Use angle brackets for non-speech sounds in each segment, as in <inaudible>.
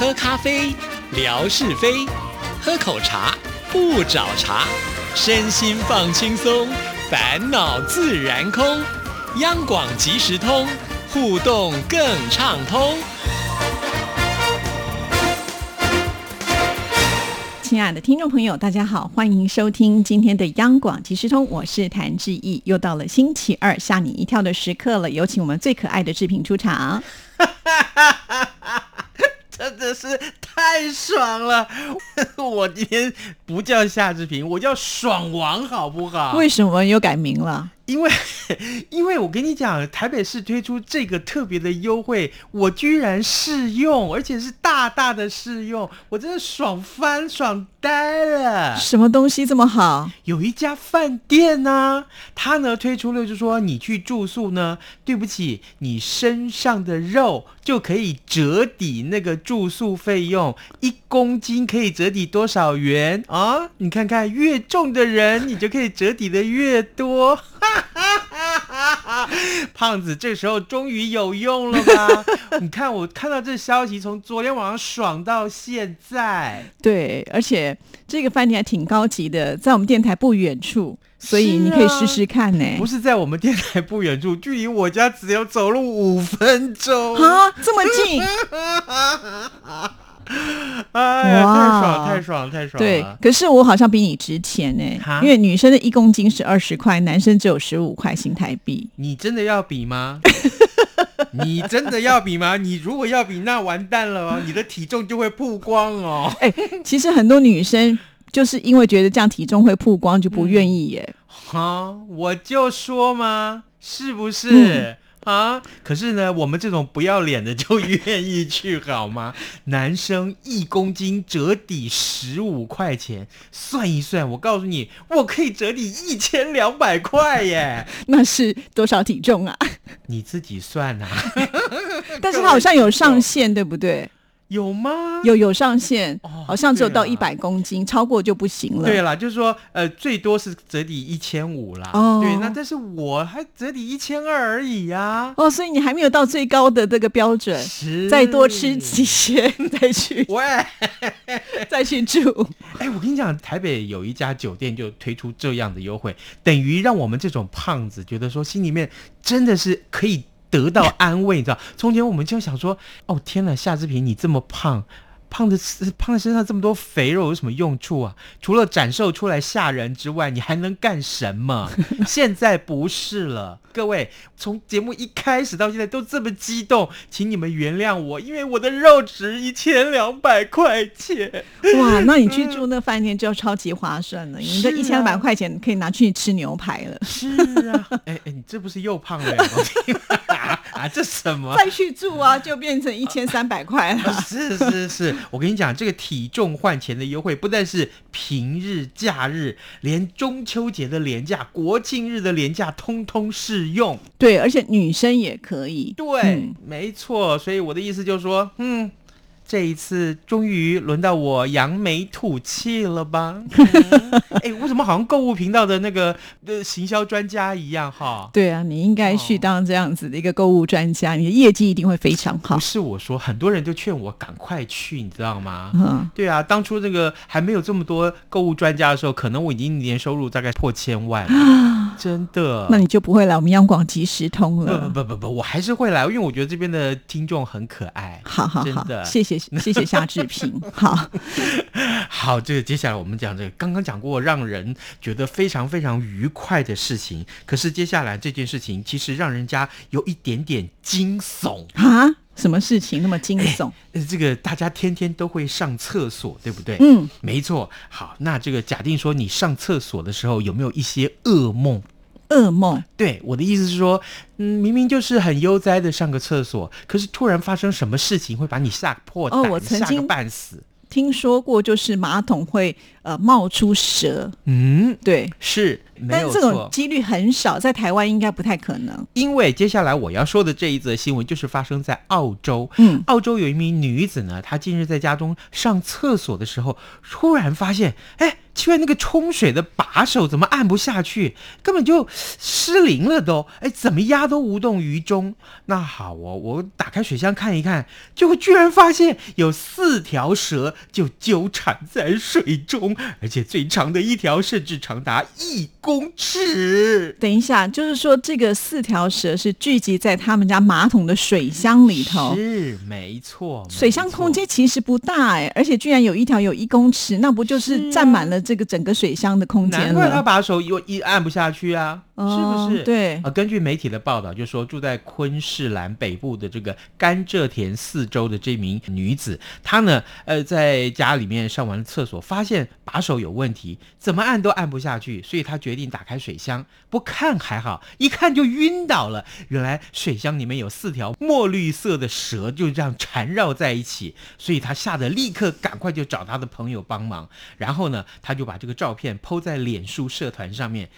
喝咖啡，聊是非；喝口茶，不找茬。身心放轻松，烦恼自然空。央广即时通，互动更畅通。亲爱的听众朋友，大家好，欢迎收听今天的央广即时通，我是谭志毅。又到了星期二吓你一跳的时刻了，有请我们最可爱的志平出场。<laughs> 真的是太爽了！<laughs> 我今天不叫夏志平，我叫爽王，好不好？为什么又改名了？因为，<laughs> 因为我跟你讲，台北市推出这个特别的优惠，我居然试用，而且是大大的试用，我真的爽翻、爽呆了。什么东西这么好？有一家饭店呢，他呢推出了，就说你去住宿呢，对不起，你身上的肉就可以折抵那个住宿费用，一公斤可以折抵多少元啊？你看看，越重的人，你就可以折抵的越多。胖子，这时候终于有用了吧？<laughs> 你看，我看到这消息，从昨天晚上爽到现在。对，而且这个饭店还挺高级的，在我们电台不远处，所以你可以试试看呢。不是在我们电台不远处，距离我家只有走路五分钟啊，这么近。<laughs> <laughs> 哎呀，太爽，太爽，太爽！对，可是我好像比你值钱呢，因为女生的一公斤是二十块，男生只有十五块新台币。你真的要比吗？<laughs> 你真的要比吗？你如果要比，那完蛋了哦，你的体重就会曝光哦。<laughs> 哎，其实很多女生就是因为觉得这样体重会曝光，就不愿意耶。哈，我就说嘛，是不是？啊！可是呢，我们这种不要脸的就愿意去好吗？<laughs> 男生一公斤折抵十五块钱，算一算，我告诉你，我可以折抵一千两百块耶！<laughs> 那是多少体重啊？你自己算啊！<laughs> 但是他好像有上限，对不对？有吗？有有上限，好像只有到一百公斤，超过就不行了。对啦，就是说，呃，最多是折抵一千五啦。哦，对，那但是我还折抵一千二而已呀。哦，所以你还没有到最高的这个标准，再多吃几些 <laughs> 再去，喂，<laughs> 再去住。<laughs> 哎，我跟你讲，台北有一家酒店就推出这样的优惠，等于让我们这种胖子觉得说，心里面真的是可以。得到安慰，你知道？从前我们就想说，哦天哪，夏志平你这么胖。胖的胖的身上这么多肥肉有什么用处啊？除了展售出来吓人之外，你还能干什么？<laughs> 现在不是了，各位，从节目一开始到现在都这么激动，请你们原谅我，因为我的肉值一千两百块钱。哇，<laughs> 那你去住那饭店就要超级划算了，你这一千两百块钱可以拿去吃牛排了。是啊，<laughs> 哎哎，你这不是又胖了 <laughs> 啊？这什么？再去住啊，就变成一千三百块了。<laughs> 是是是。我跟你讲，这个体重换钱的优惠，不但是平日假日，连中秋节的廉价、国庆日的廉价，通通适用。对，而且女生也可以。对，没错。所以我的意思就是说，嗯。这一次终于轮到我扬眉吐气了吧？<laughs> 哎，为什么好像购物频道的那个呃行销专家一样哈？对啊，你应该去当这样子的一个购物专家，你的业绩一定会非常好。不是我说，很多人就劝我赶快去，你知道吗？嗯，对啊，当初这个还没有这么多购物专家的时候，可能我已经年收入大概破千万了，<gasps> 真的。那你就不会来我们央广即时通了？不不不不，我还是会来，因为我觉得这边的听众很可爱。好好好，谢谢。谢谢夏志平，好 <laughs> 好，这个接下来我们讲这个，刚刚讲过让人觉得非常非常愉快的事情，可是接下来这件事情其实让人家有一点点惊悚啊！什么事情那么惊悚？这个大家天天都会上厕所，对不对？嗯，没错。好，那这个假定说你上厕所的时候有没有一些噩梦？噩梦，对我的意思是说，嗯，明明就是很悠哉的上个厕所，可是突然发生什么事情会把你吓破胆，吓个半死。听说过，就是马桶会呃冒出蛇。嗯，对，是，但这种几率很少，在台湾应该不太可能。因为接下来我要说的这一则新闻，就是发生在澳洲。嗯，澳洲有一名女子呢，她近日在家中上厕所的时候，突然发现，哎。奇怪，那个冲水的把手怎么按不下去？根本就失灵了都，哎，怎么压都无动于衷。那好哦，我打开水箱看一看，就居然发现有四条蛇就纠缠在水中，而且最长的一条甚至长达一公尺。等一下，就是说这个四条蛇是聚集在他们家马桶的水箱里头。是没错，水箱空间其实不大哎，而且居然有一条有一公尺，那不就是占满了这个整个水箱的空间了？难怪他把手又一按不下去啊，是不是？对啊，根据媒体的报道，就说住在昆士兰北部的这个甘蔗田四周的这名女子，她呢，呃，在家里面上完厕所，发现把手有问题，怎么按都按不下去，所以她决定打开水箱，不看还好，一看就晕倒了。原来水箱里面有四条墨绿色的蛇，就这样缠绕在一起，所以她吓得立刻赶快就找她的朋友帮忙，然后呢，她他就把这个照片抛在脸书社团上面，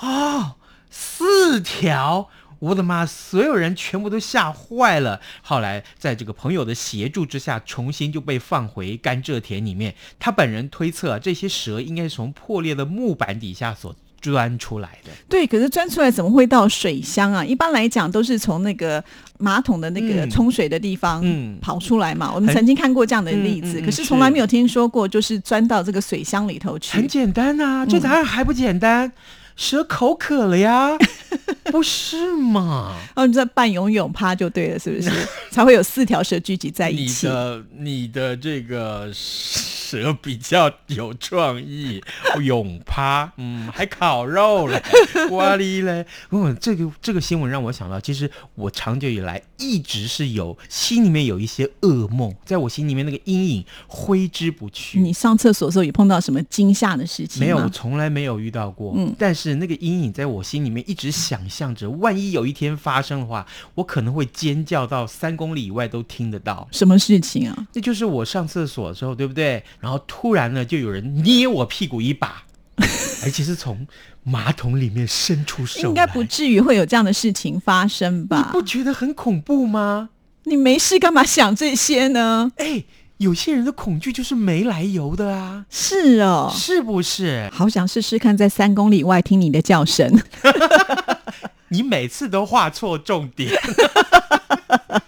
哦，四条。我的妈！所有人全部都吓坏了。后来在这个朋友的协助之下，重新就被放回甘蔗田里面。他本人推测，这些蛇应该是从破裂的木板底下所钻出来的。对，可是钻出来怎么会到水箱啊？一般来讲都是从那个马桶的那个嗯冲水的地方嗯跑出来嘛。我们曾经看过这样的例子，嗯嗯嗯可是从来没有听说过就是钻到这个水箱里头去很。简单啊，这答案还不简单？蛇口渴了呀，<laughs> 不是吗？哦，你在半游泳趴就对了，是不是？才会有四条蛇聚集在一起。你的你的这个蛇比较有创意，泳趴，<laughs> 嗯，还烤肉嘞，<laughs> 哇哩嘞！嗯，这个这个新闻让我想到，其实我长久以来一直是有心里面有一些噩梦，在我心里面那个阴影挥之不去。你上厕所的时候有碰到什么惊吓的事情吗？没有，我从来没有遇到过。嗯但是那个阴影在我心里面一直想象着，万一有一天发生的话，我可能会尖叫到三公里以外都听得到。什么事情啊？那就是我上厕所的时候，对不对？然后突然呢，就有人捏我屁股一把，而且是从马桶里面伸出手来，应该不至于会有这样的事情发生吧你吧不？觉得很恐怖吗？你没事干嘛想这些呢？哎，有些人的恐惧就是没来由的啊，是哦，是不是？好想试试看，在三公里外听你的叫声。<laughs> 你每次都画错重点，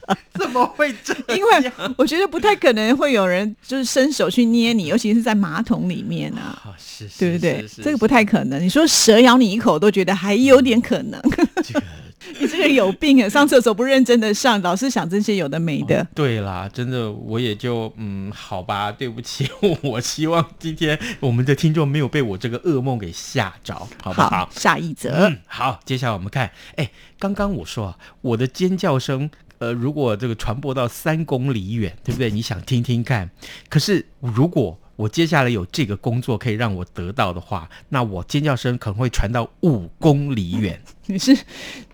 怎 <laughs> 么会这样？因为我觉得不太可能会有人就是伸手去捏你，尤其是在马桶里面啊，啊，是，是对不对？是是这个不太可能。你说蛇咬你一口，都觉得还有点可能。这个。<laughs> 你这个有病啊！上厕所不认真的上，老是想这些有的没的。对啦，真的，我也就嗯，好吧，对不起，我希望今天我们的听众没有被我这个噩梦给吓着，好不好？下一则。嗯，好，接下来我们看，哎，刚刚我说啊，我的尖叫声，呃，如果这个传播到三公里远，对不对？你想听听看？可是如果我接下来有这个工作可以让我得到的话，那我尖叫声可能会传到五公里远。<laughs> 你是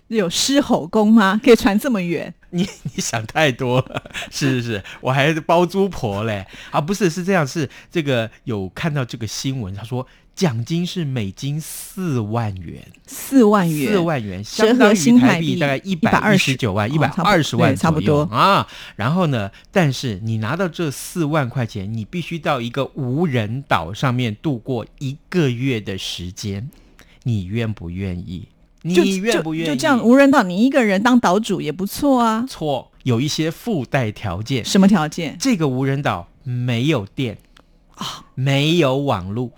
有狮吼功吗？可以传这么远？你 <laughs> 你想太多了，是是是，我还是包租婆嘞啊！不是，是这样，是这个有看到这个新闻，他说奖金是美金四万元，四万元，四万元折合相当于新台币大概一百一十九万、一百二十万对差不多啊。然后呢，但是你拿到这四万块钱，你必须到一个无人岛上面度过一个月的时间，你愿不愿意？你愿不愿意？就就这样无人岛，你一个人当岛主也不错啊。错，有一些附带条件。什么条件？这个无人岛没有电啊，没有网络，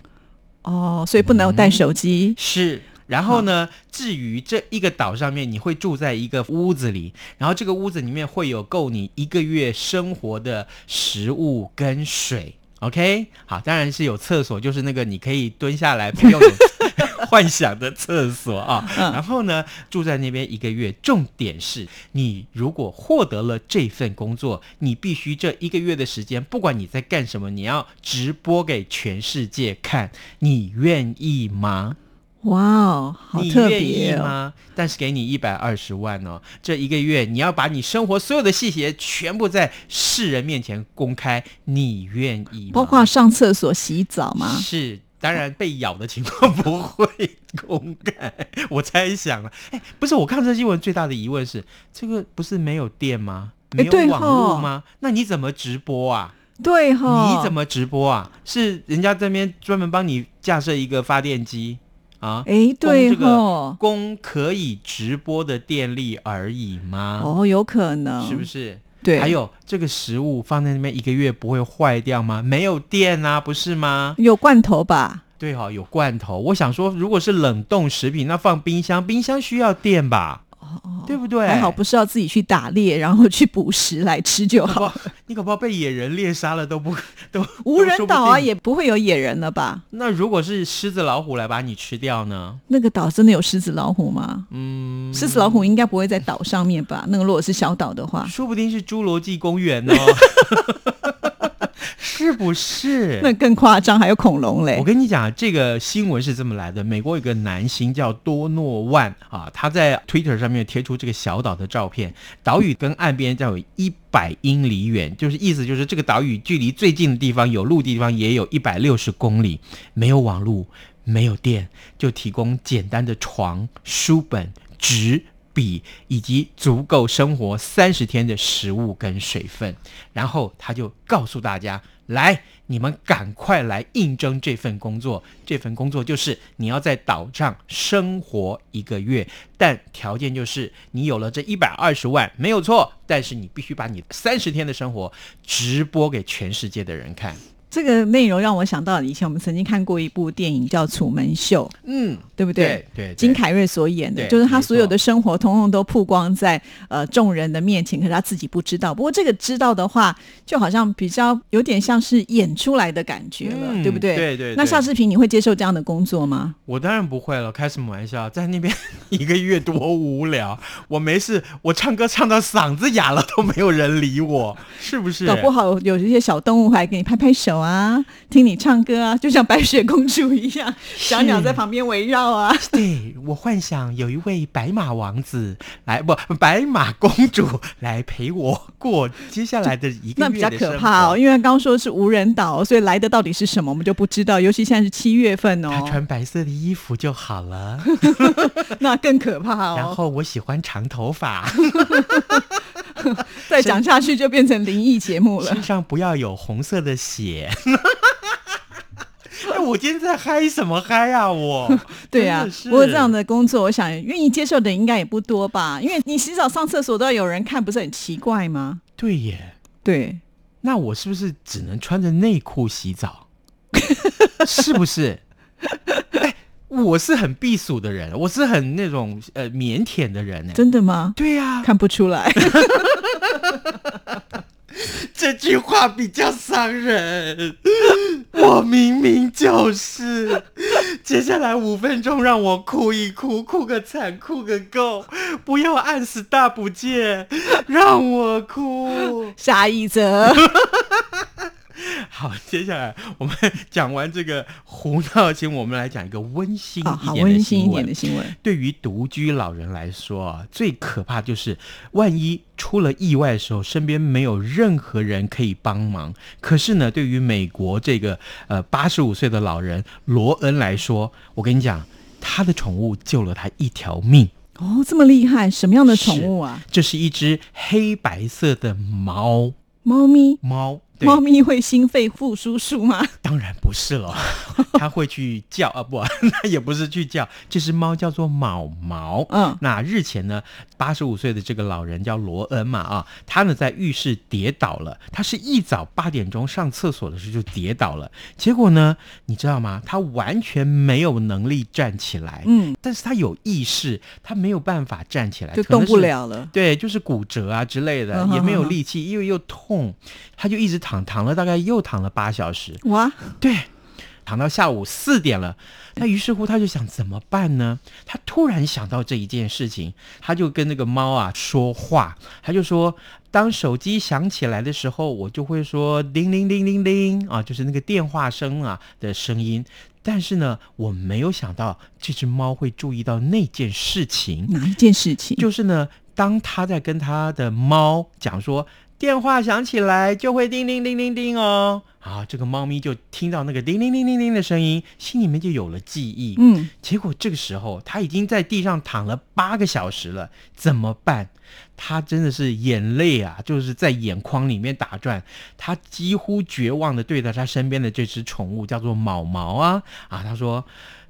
哦，所以不能带手机。是。然后呢，至于这一个岛上面，你会住在一个屋子里，然后这个屋子里面会有够你一个月生活的食物跟水。OK，好，当然是有厕所，就是那个你可以蹲下来不用 <laughs> 有 <laughs> 幻想的厕所啊。嗯然后呢，住在那边一个月，重点是你如果获得了这份工作，你必须这一个月的时间，不管你在干什么，你要直播给全世界看，你愿意吗？哇哦，好你特愿意别哦！吗？但是给你一百二十万哦，这一个月你要把你生活所有的细节全部在世人面前公开，你愿意吗？包括上厕所、洗澡吗？是。当然，被咬的情况不会公开。我猜想了，哎，不是，我看这新闻最大的疑问是，这个不是没有电吗？没有网络吼吗？那你怎么直播啊？对哈，你怎？么直播啊？是人家这边专门帮你架设一个发电机啊？哎，对这个哈，供可以直播的电力而已吗？哦，有可能，是不是？对，还有这个食物放在那边一个月不会坏掉吗？没有电啊，不是吗？有罐头吧？对哈、有罐头。我想说，如果是冷冻食品，那放冰箱，冰箱需要电吧？对不对？还好不是要自己去打猎，然后去捕食来吃就好。搞你搞不好被野人猎杀了都不都无人岛啊，不也不会有野人了吧？那如果是狮子老虎来把你吃掉呢？那个岛真的有狮子老虎吗？嗯，狮子老虎应该不会在岛上面吧？那个如果是小岛的话，说不定是侏罗纪公园哦，是不是？<laughs> 那更夸张，还有恐龙嘞我。跟你讲，这个新闻是这么来的：美国有个男星叫多诺万啊，他在 Twitter 上面贴出这个小岛的照片，岛屿跟岸边将有一百英里远，就是意思就是这个岛屿距离最近的地方有陆地地方也有一百六十公里，没有网路，没有电，就提供简单的床、书本、纸。笔以及足够生活三十天的食物跟水分，然后他就告诉大家：来，你们赶快来应征这份工作。这份工作就是你要在岛上生活一个月，但条件就是你有了这一百二十万，没有错。但是你必须把你三十天的生活直播给全世界的人看。这个内容让我想到以前我们曾经看过一部电影叫《楚门秀》，嗯，对不对对，金凯瑞所演的，就是他所有的生活通通都曝光在呃众人的面前，可是他自己不知道。不过这个知道的话，就好像比较有点像是演出来的感觉了，嗯对不对？对对对那夏志平，你会接受这样的工作吗？我当然不会了，开什么玩笑，在那边一个月多无聊。我没事，我唱歌唱到嗓子哑了都没有人理我，是不是？搞不好有一些小动物还给你拍拍手啊，听你唱歌啊，就像白雪公主一样，小鸟在旁边围绕啊。对我幻想有一位白马王子来，不，白马公主来陪我过接下来的一个那比较可怕哦，因为刚刚说是无人岛，所以来的到底是什么，我们就不知道。尤其现在是七月份他哦，穿白色的衣服就好了，<laughs> 那更可怕哦然哦。后我喜欢长头发，<laughs> <laughs> 再讲下去就变成灵异节目了身。上不要有红色的血。<laughs> 哎，我今天在嗨什么嗨啊？我 <laughs> 对啊不过这样的工作，我想愿意接受的人应该也不多吧？因为你洗澡、上厕所都要有人看，不是很奇怪吗？对耶。对，那我是不是只能穿着内裤洗澡？是不是？哎，我是很避暑的人，我是很那种呃腼腆的人呢。真的吗？对呀、看不出来。<laughs> 这句话比较伤人。我明明就是。接下来五分钟让我哭一哭，哭个惨，哭个够，不要按死大不见，让我哭。<laughs> 下一则，<laughs> 好，接下来我们 <laughs> 讲完这个胡闹新闻，我们来讲一个温馨一点的温馨一新闻点的。新闻。对于独居老人来说啊，最可怕就是万一出了意外的时候，身边没有任何人可以帮忙。可是呢，对于美国这个呃八十五岁的老人罗恩来说，我跟你讲，他的宠物救了他一条命。哦，这么厉害，什么样的宠物啊？这是一只黑白色的猫猫咪。猫。对猫咪会心肺复苏术吗？<laughs> 当然不是了，<laughs> 它会去叫啊，不，<laughs> 那也不是去叫，这只猫叫做毛毛。嗯那日前呢，八十五岁的这个老人叫罗恩嘛啊，他呢在浴室跌倒了，他是一早八点钟上厕所的时候就跌倒了，结果呢，你知道吗？他完全没有能力站起来，嗯，但是他有意识，他没有办法站起来，就动不了了。对，就是骨折啊之类的，嗯也没有力气，因为又痛，他就一直躺躺了，大概又躺了八小时。哇，对，躺到下午四点了。那于是乎，他就想怎么办呢？他突然想到这一件事情，他就跟那个猫啊说话，他就说：当手机响起来的时候，我就会说叮铃铃铃铃啊，就是那个电话声啊的声音。但是呢，我没有想到这只猫会注意到那件事情。哪一件事情？就是呢，当他在跟他的猫讲说电话响起来就会叮叮叮叮叮哦，啊，这个猫咪就听到那个叮铃铃铃铃的声音，心里面就有了记忆。嗯，结果这个时候它已经在地上躺了八个小时了，怎么办？它真的是眼泪啊，就是在眼眶里面打转。它几乎绝望的对着它身边的这只宠物叫做毛毛啊啊，它说：“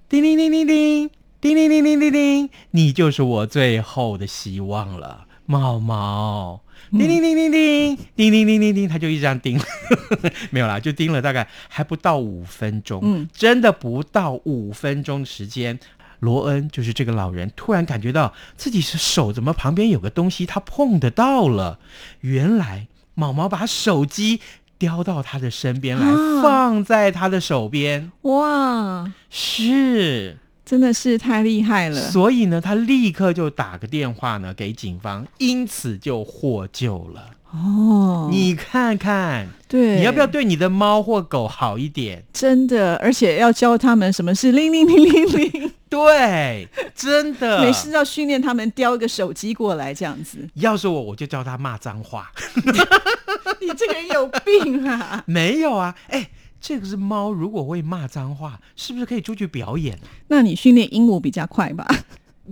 叮铃铃铃铃，叮铃铃铃铃铃，你就是我最后的希望了，毛毛。”叮叮叮叮叮，叮叮叮叮叮，他就一直这样叮，<laughs> 没有啦，就叮了大概还不到五分钟，嗯真的不到五分钟时间。罗恩就是这个老人，突然感觉到自己是手怎么旁边有个东西，他碰得到了。原来毛毛把手机叼到他的身边来，啊放在他的手边。哇，是，真的是太厉害了。所以呢，他立刻就打个电话呢给警方，因此就获救了。哦，你看看，对，你要不要对你的猫或狗好一点？真的？而且要教他们什么是铃铃铃铃铃，<laughs> 对，真的。没事要训练他们叼一个手机过来这样子。要是我，我就教他骂脏话。<laughs> 你这个人有病啊！<laughs> 没有啊，哎，这个是猫，如果会骂脏话，是不是可以出去表演？那你训练鹦鹉比较快吧？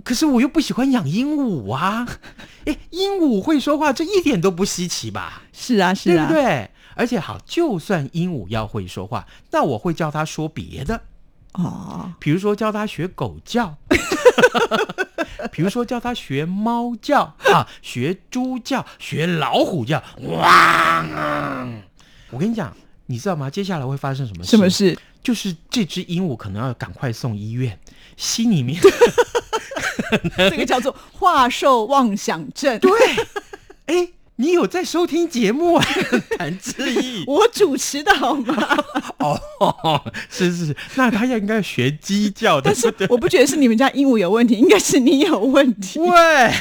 可是我又不喜欢养鹦鹉啊！哎，鹦鹉会说话，这一点都不稀奇吧？是啊，是啊，对不对？而且好，就算鹦鹉要会说话，那我会教它说别的，哦，比如说教它学狗叫，<laughs> 比如说教它学猫叫啊，学猪叫，学老虎叫，哇！我跟你讲，你知道吗？接下来会发生什么事？什么事？就是这只鹦鹉可能要赶快送医院，心里面 <laughs> 这个叫做话兽妄想症。对，哎，你有在收听节目啊？<laughs> 谭志毅，我主持的好吗？<laughs> 哦，是是是，那他应该学鸡叫的，但是我不觉得是你们家鹦鹉有问题，应该是你有问题。喂，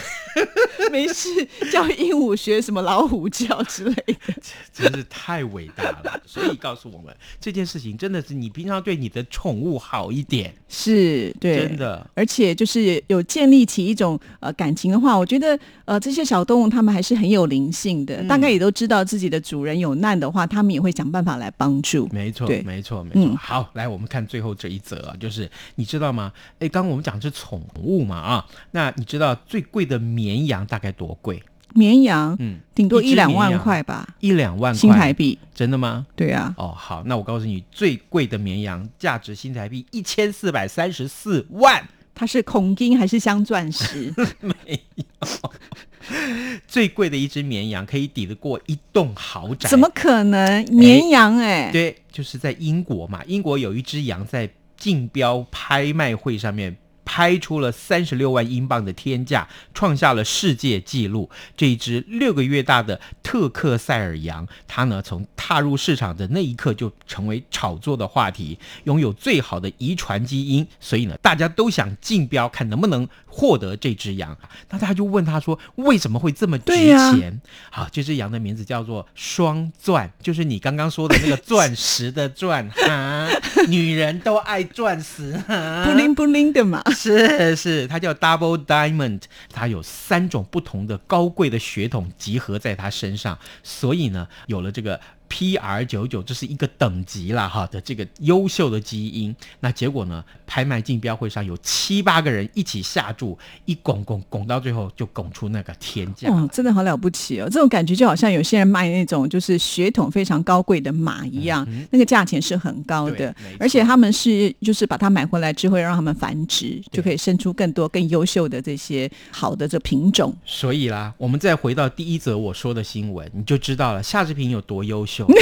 <laughs> 没事，叫鹦鹉学什么老虎叫之类的。<laughs> 真是太伟大了。<laughs> 所以告诉我们，这件事情真的是你平常对你的宠物好一点，是对，真的。而且就是有建立起一种呃感情的话，我觉得呃这些小动物它们还是很有灵性的，嗯大概也都知道自己的主人有难的话，它们也会想办法来帮助。没错对，没错，没错。嗯好，来我们看最后这一则啊，就是你知道吗？哎，刚刚我们讲的是宠物嘛啊，那你知道最贵的绵羊大概多贵？绵羊嗯，顶多一两万块吧，一两万块新台币。真的吗？对啊，哦，好，那我告诉你，最贵的绵羊价值新台币一千四百三十四万，它是孔金还是镶钻石？<laughs> 没 <laughs> 最贵的一只绵羊可以抵得过一栋豪宅。怎么可能？绵羊哎、对，就是在英国嘛，英国有一只羊在竞标拍卖会上面。拍出了三十六万英镑的天价，创下了世界纪录。这一只六个月大的特克塞尔羊，它呢从踏入市场的那一刻就成为炒作的话题，拥有最好的遗传基因，所以呢大家都想竞标，看能不能获得这只羊。那大家就问他说，为什么会这么值钱？好，这只羊的名字叫做双钻，就是你刚刚说的那个钻石的钻哈，<laughs> 女人都爱钻石哈，<laughs> 不灵不灵的嘛。是是，它叫 Double Diamond，它有三种不同的高贵的血统集合在它身上，所以呢，有了这个 PR 九九，这是一个等级啦哈的这个优秀的基因。那结果呢，拍卖竞标会上有七八个人一起下注，一拱拱拱到最后就拱出那个天价。哦，真的好了不起哦！这种感觉就好像有些人卖那种就是血统非常高贵的马一样，那个价钱是很高的而且他们是就是把它买回来之后让他们繁殖，就可以生出更多更优秀的这些好的这品种。所以啦，我们再回到第一则我说的新闻，你就知道了夏志平有多优秀。<laughs>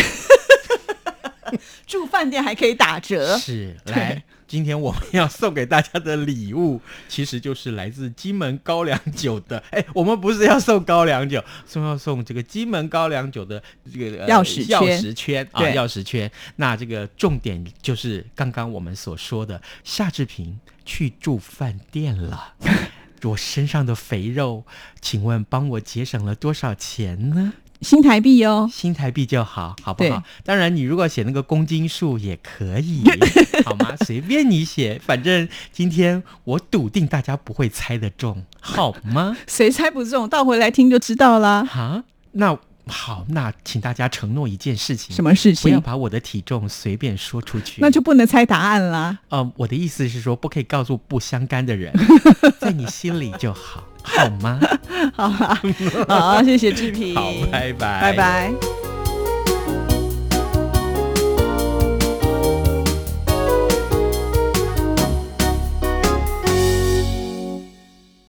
住饭店还可以打折，是，来，今天我们要送给大家的礼物，其实就是来自金门高粱酒的。哎，我们不是要送高粱酒，送要送这个金门高粱酒的这个、呃钥匙圈钥匙圈啊，钥匙圈。那这个重点就是刚刚我们所说的，夏志平去住饭店了。<laughs> 我身上的肥肉，请问帮我节省了多少钱呢？新台币哦。新台币就好，好不好？当然，你如果写那个公斤数也可以，<laughs> 好吗？随便你写，反正今天我笃定大家不会猜得中，好吗？<laughs> 谁猜不中，倒回来听就知道啦。哈，那好，那请大家承诺一件事情，什么事情不要？把我的体重随便说出去。那就不能猜答案啦。呃，我的意思是说，不可以告诉不相干的人，<laughs> 在你心里就好。好吗？<laughs> 好吧，<laughs> 好，谢谢志平，好，拜拜，拜拜。